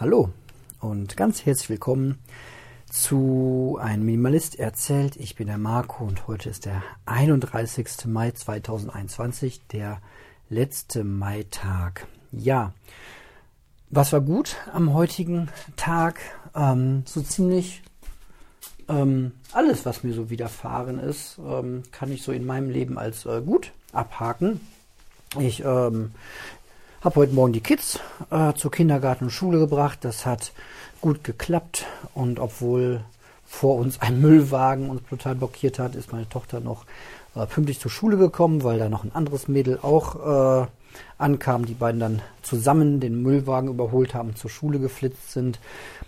Hallo und ganz herzlich willkommen zu Ein Minimalist erzählt. Ich bin der Marco und heute ist der 31. Mai 2021, der letzte Maitag. Ja, was war gut am heutigen Tag? Ähm, so ziemlich ähm, alles, was mir so widerfahren ist, ähm, kann ich so in meinem Leben als äh, gut abhaken. Ich ähm, habe heute Morgen die Kids äh, zur Kindergarten und Schule gebracht. Das hat gut geklappt und obwohl vor uns ein Müllwagen uns total blockiert hat, ist meine Tochter noch äh, pünktlich zur Schule gekommen, weil da noch ein anderes Mädel auch äh, ankam. Die beiden dann zusammen den Müllwagen überholt haben, zur Schule geflitzt sind.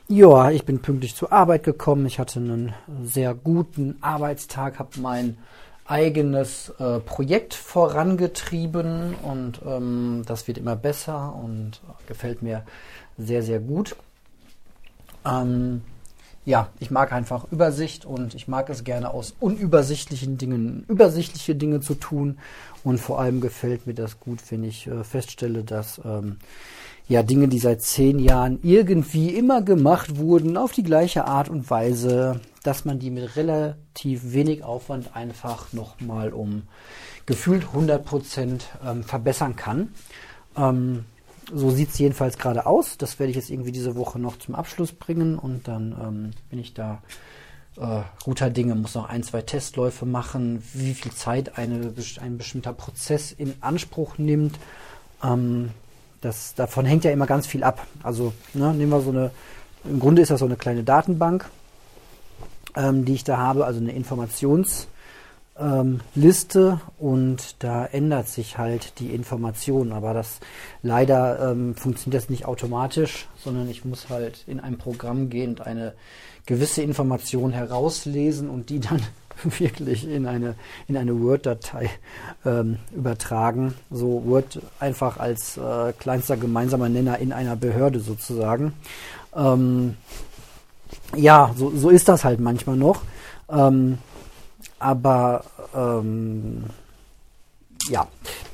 Ja, ich bin pünktlich zur Arbeit gekommen. Ich hatte einen sehr guten Arbeitstag, habe mein eigenes äh, Projekt vorangetrieben und ähm, das wird immer besser und gefällt mir sehr, sehr gut. Ähm, ja, ich mag einfach Übersicht und ich mag es gerne aus unübersichtlichen Dingen übersichtliche Dinge zu tun. Und vor allem gefällt mir das gut, wenn ich äh, feststelle, dass ähm, ja Dinge, die seit zehn Jahren irgendwie immer gemacht wurden, auf die gleiche Art und Weise, dass man die mit relativ wenig Aufwand einfach nochmal um gefühlt 100 Prozent ähm, verbessern kann. Ähm, so sieht es jedenfalls gerade aus. Das werde ich jetzt irgendwie diese Woche noch zum Abschluss bringen und dann ähm, bin ich da äh, guter Dinge, muss noch ein, zwei Testläufe machen, wie viel Zeit eine, ein bestimmter Prozess in Anspruch nimmt. Ähm, das, davon hängt ja immer ganz viel ab. Also ne, nehmen wir so eine, im Grunde ist das so eine kleine Datenbank, ähm, die ich da habe, also eine Informations- ähm, und da ändert sich halt die Information. Aber das leider ähm, funktioniert das nicht automatisch, sondern ich muss halt in ein Programm gehen und eine gewisse Information herauslesen und die dann wirklich in eine, in eine Word-Datei ähm, übertragen. So Word einfach als äh, kleinster gemeinsamer Nenner in einer Behörde sozusagen. Ähm, ja, so, so ist das halt manchmal noch. Ähm, aber ähm, ja,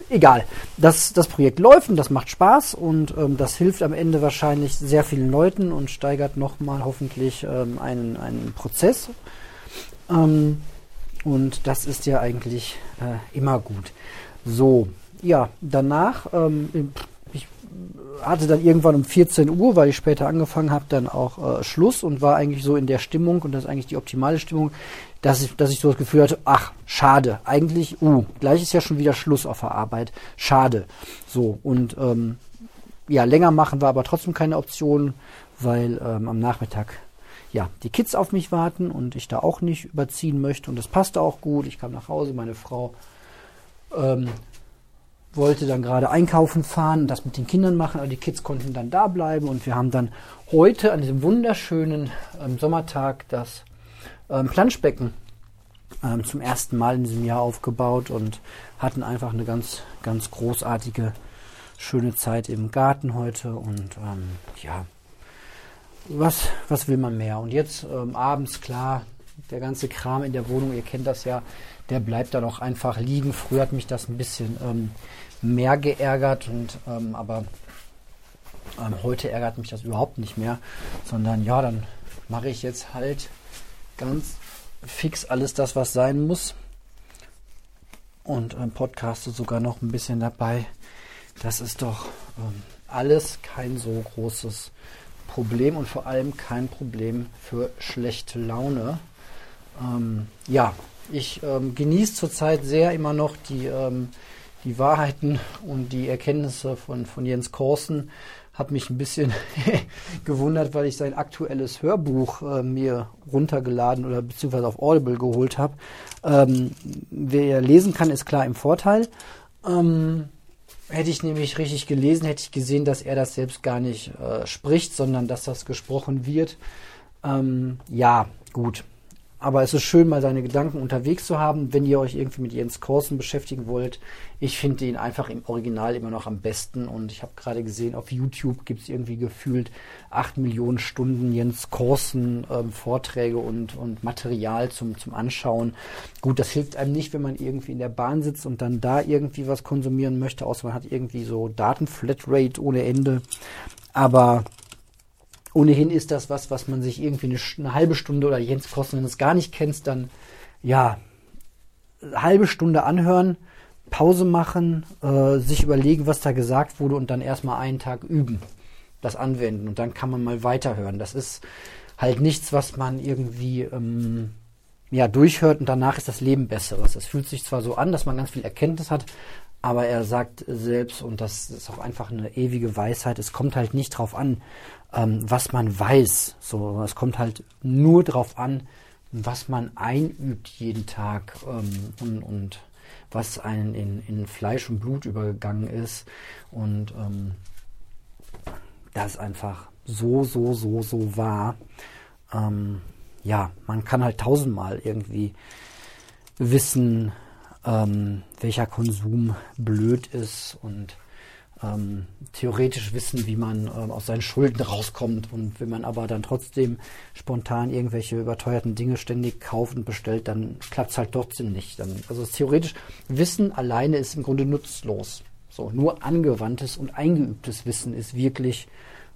egal. Das, das Projekt läuft und das macht Spaß und ähm, das hilft am Ende wahrscheinlich sehr vielen Leuten und steigert nochmal hoffentlich ähm, einen, einen Prozess. Ähm, und das ist ja eigentlich äh, immer gut. So, ja, danach, ähm, ich hatte dann irgendwann um 14 Uhr, weil ich später angefangen habe, dann auch äh, Schluss und war eigentlich so in der Stimmung, und das ist eigentlich die optimale Stimmung, dass ich, dass ich so das Gefühl hatte, ach, schade, eigentlich, uh, gleich ist ja schon wieder Schluss auf der Arbeit, schade. So, und ähm, ja, länger machen war aber trotzdem keine Option, weil ähm, am Nachmittag ja, die Kids auf mich warten und ich da auch nicht überziehen möchte. Und das passte auch gut. Ich kam nach Hause, meine Frau ähm, wollte dann gerade einkaufen fahren und das mit den Kindern machen, aber die Kids konnten dann da bleiben. Und wir haben dann heute an diesem wunderschönen ähm, Sommertag das ähm, Planschbecken ähm, zum ersten Mal in diesem Jahr aufgebaut und hatten einfach eine ganz, ganz großartige, schöne Zeit im Garten heute. Und ähm, ja, was, was will man mehr? Und jetzt ähm, abends, klar, der ganze Kram in der Wohnung, ihr kennt das ja, der bleibt dann auch einfach liegen. Früher hat mich das ein bisschen ähm, mehr geärgert und ähm, aber ähm, heute ärgert mich das überhaupt nicht mehr, sondern ja, dann mache ich jetzt halt ganz fix alles das, was sein muss. Und ähm, podcaste sogar noch ein bisschen dabei. Das ist doch ähm, alles kein so großes Problem und vor allem kein Problem für schlechte Laune. Ähm, ja, ich ähm, genieße zurzeit sehr immer noch die, ähm, die Wahrheiten und die Erkenntnisse von, von Jens Korsen habe mich ein bisschen gewundert, weil ich sein aktuelles Hörbuch äh, mir runtergeladen oder beziehungsweise auf Audible geholt habe. Ähm, wer lesen kann, ist klar im Vorteil. Ähm, hätte ich nämlich richtig gelesen, hätte ich gesehen, dass er das selbst gar nicht äh, spricht, sondern dass das gesprochen wird. Ähm, ja, gut. Aber es ist schön, mal seine Gedanken unterwegs zu haben. Wenn ihr euch irgendwie mit Jens Korsen beschäftigen wollt, ich finde ihn einfach im Original immer noch am besten. Und ich habe gerade gesehen, auf YouTube gibt es irgendwie gefühlt acht Millionen Stunden Jens Korsen ähm, Vorträge und, und Material zum, zum Anschauen. Gut, das hilft einem nicht, wenn man irgendwie in der Bahn sitzt und dann da irgendwie was konsumieren möchte, außer man hat irgendwie so Datenflatrate ohne Ende. Aber ohnehin ist das was, was man sich irgendwie eine, eine halbe Stunde oder jetzt kosten, wenn du es gar nicht kennst, dann ja, halbe Stunde anhören, Pause machen, äh, sich überlegen, was da gesagt wurde und dann erstmal einen Tag üben, das anwenden und dann kann man mal weiterhören. Das ist halt nichts, was man irgendwie ähm, ja, durchhört und danach ist das Leben besseres. Es fühlt sich zwar so an, dass man ganz viel Erkenntnis hat, aber er sagt selbst, und das ist auch einfach eine ewige Weisheit, es kommt halt nicht drauf an, ähm, was man weiß. So, es kommt halt nur drauf an, was man einübt jeden Tag ähm, und, und was einen in, in Fleisch und Blut übergegangen ist. Und ähm, das ist einfach so, so, so, so wahr. Ähm, ja, man kann halt tausendmal irgendwie wissen, ähm, welcher Konsum blöd ist und ähm, theoretisch wissen, wie man ähm, aus seinen Schulden rauskommt. Und wenn man aber dann trotzdem spontan irgendwelche überteuerten Dinge ständig kauft und bestellt, dann klappt es halt trotzdem nicht. Dann, also theoretisch Wissen alleine ist im Grunde nutzlos. So, nur angewandtes und eingeübtes Wissen ist wirklich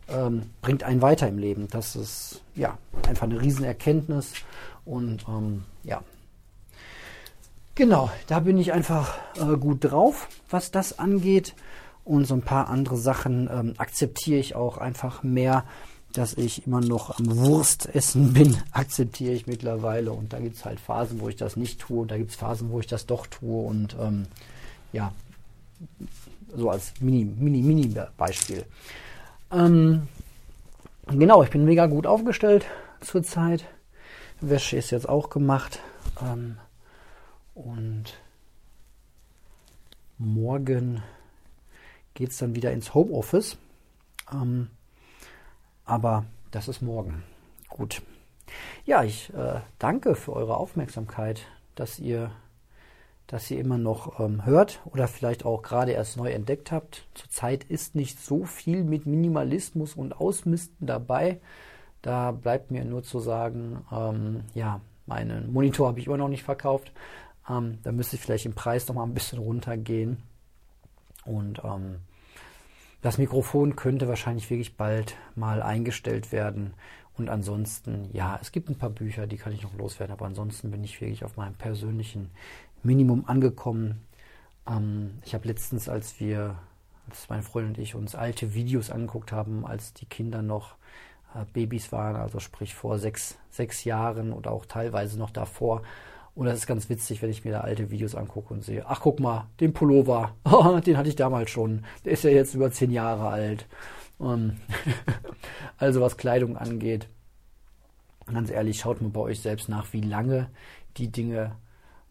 ähm, bringt einen weiter im Leben. Das ist ja einfach eine Riesenerkenntnis und ähm, ja. Genau, da bin ich einfach äh, gut drauf, was das angeht. Und so ein paar andere Sachen ähm, akzeptiere ich auch einfach mehr, dass ich immer noch am Wurstessen bin, akzeptiere ich mittlerweile. Und da gibt es halt Phasen, wo ich das nicht tue. Da gibt es Phasen, wo ich das doch tue. Und ähm, ja, so als Mini, Mini, Mini Beispiel. Ähm, genau, ich bin mega gut aufgestellt zurzeit. Wäsche ist jetzt auch gemacht. Ähm, und morgen geht es dann wieder ins Homeoffice. Ähm, aber das ist morgen. Gut. Ja, ich äh, danke für eure Aufmerksamkeit, dass ihr das ihr immer noch ähm, hört oder vielleicht auch gerade erst neu entdeckt habt. Zurzeit ist nicht so viel mit Minimalismus und Ausmisten dabei. Da bleibt mir nur zu sagen, ähm, ja, meinen Monitor habe ich immer noch nicht verkauft. Ähm, da müsste ich vielleicht im Preis noch mal ein bisschen runtergehen. Und ähm, das Mikrofon könnte wahrscheinlich wirklich bald mal eingestellt werden. Und ansonsten, ja, es gibt ein paar Bücher, die kann ich noch loswerden, aber ansonsten bin ich wirklich auf meinem persönlichen Minimum angekommen. Ähm, ich habe letztens, als wir, als meine Freundin und ich uns alte Videos angeguckt haben, als die Kinder noch äh, Babys waren, also sprich vor sechs, sechs Jahren oder auch teilweise noch davor. Und das ist ganz witzig, wenn ich mir da alte Videos angucke und sehe, ach guck mal, den Pullover, den hatte ich damals schon. Der ist ja jetzt über zehn Jahre alt. Um, also was Kleidung angeht, ganz ehrlich, schaut mal bei euch selbst nach, wie lange die Dinge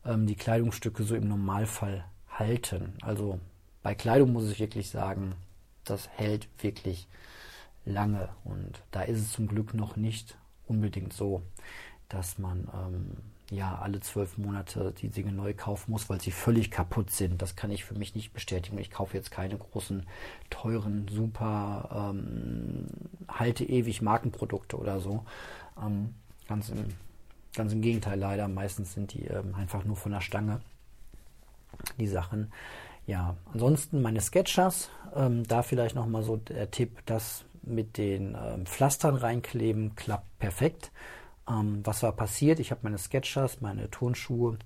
ähm, die Kleidungsstücke so im Normalfall halten. Also bei Kleidung muss ich wirklich sagen, das hält wirklich lange. Und da ist es zum Glück noch nicht unbedingt so, dass man ähm, ja alle zwölf Monate die Dinge neu kaufen muss, weil sie völlig kaputt sind. Das kann ich für mich nicht bestätigen. Ich kaufe jetzt keine großen, teuren, super, ähm, halte ewig Markenprodukte oder so. Ähm, ganz im Ganz im Gegenteil, leider. Meistens sind die ähm, einfach nur von der Stange, die Sachen. Ja, ansonsten meine Sketchers. Ähm, da vielleicht nochmal so der Tipp, das mit den ähm, Pflastern reinkleben klappt perfekt. Ähm, was war passiert? Ich habe meine Sketchers, meine Turnschuhe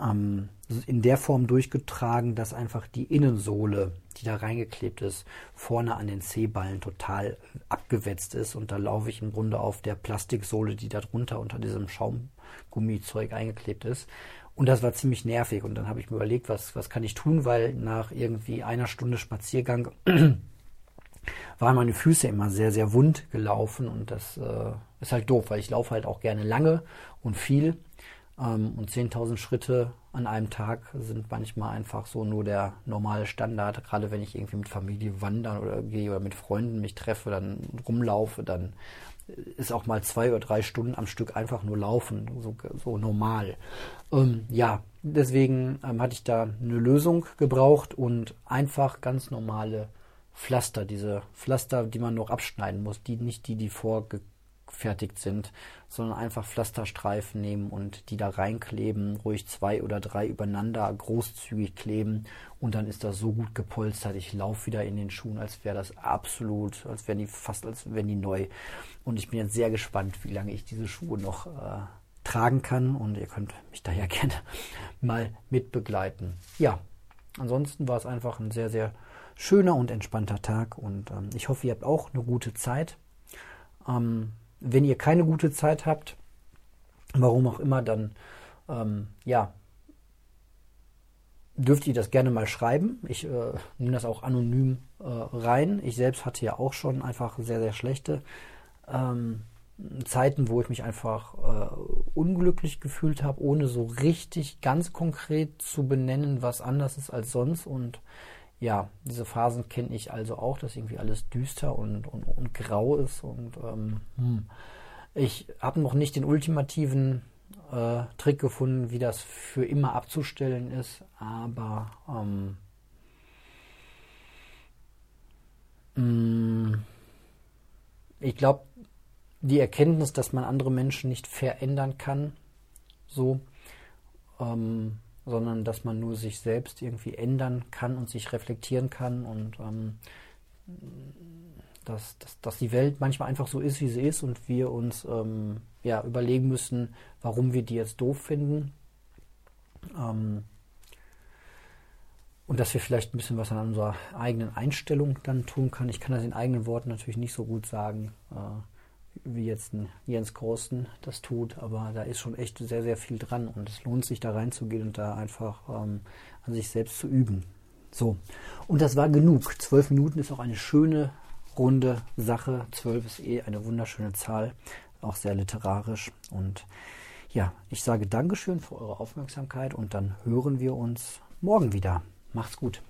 ähm, in der Form durchgetragen, dass einfach die Innensohle, die da reingeklebt ist, vorne an den C-Ballen total abgewetzt ist. Und da laufe ich im Grunde auf der Plastiksohle, die da drunter unter diesem Schaumgummizeug eingeklebt ist. Und das war ziemlich nervig. Und dann habe ich mir überlegt, was, was kann ich tun, weil nach irgendwie einer Stunde Spaziergang waren meine Füße immer sehr, sehr wund gelaufen. Und das äh, ist halt doof, weil ich laufe halt auch gerne lange und viel. Ähm, und 10.000 Schritte an einem Tag sind manchmal einfach so nur der normale Standard. Gerade wenn ich irgendwie mit Familie wandern oder gehe oder mit Freunden mich treffe, dann rumlaufe, dann ist auch mal zwei oder drei Stunden am Stück einfach nur laufen, so, so normal. Ähm, ja, deswegen ähm, hatte ich da eine Lösung gebraucht und einfach ganz normale Pflaster, diese Pflaster, die man noch abschneiden muss, die nicht die, die vorge gefertigt sind, sondern einfach Pflasterstreifen nehmen und die da reinkleben, ruhig zwei oder drei übereinander großzügig kleben und dann ist das so gut gepolstert. Ich laufe wieder in den Schuhen, als wäre das absolut, als wären die fast, als wären die neu. Und ich bin jetzt sehr gespannt, wie lange ich diese Schuhe noch äh, tragen kann und ihr könnt mich daher gerne mal mitbegleiten. Ja, ansonsten war es einfach ein sehr, sehr schöner und entspannter Tag und ähm, ich hoffe, ihr habt auch eine gute Zeit. Ähm, wenn ihr keine gute Zeit habt, warum auch immer, dann ähm, ja, dürft ihr das gerne mal schreiben. Ich äh, nehme das auch anonym äh, rein. Ich selbst hatte ja auch schon einfach sehr, sehr schlechte ähm, Zeiten, wo ich mich einfach äh, unglücklich gefühlt habe, ohne so richtig ganz konkret zu benennen, was anders ist als sonst. Und ja, diese Phasen kenne ich also auch, dass irgendwie alles düster und, und, und grau ist. Und ähm, hm. ich habe noch nicht den ultimativen äh, Trick gefunden, wie das für immer abzustellen ist, aber ähm, mh, mm, ich glaube, die Erkenntnis, dass man andere Menschen nicht verändern kann, so, ähm, sondern dass man nur sich selbst irgendwie ändern kann und sich reflektieren kann und ähm, dass, dass, dass die Welt manchmal einfach so ist, wie sie ist und wir uns ähm, ja, überlegen müssen, warum wir die jetzt doof finden. Ähm, und dass wir vielleicht ein bisschen was an unserer eigenen Einstellung dann tun können. Ich kann das in eigenen Worten natürlich nicht so gut sagen, äh, wie jetzt ein Jens Korsten das tut, aber da ist schon echt sehr, sehr viel dran und es lohnt sich da reinzugehen und da einfach ähm, an sich selbst zu üben. So, und das war genug. Zwölf Minuten ist auch eine schöne, runde Sache. Zwölf ist eh eine wunderschöne Zahl, auch sehr literarisch. Und ja, ich sage Dankeschön für eure Aufmerksamkeit und dann hören wir uns morgen wieder. Macht's gut.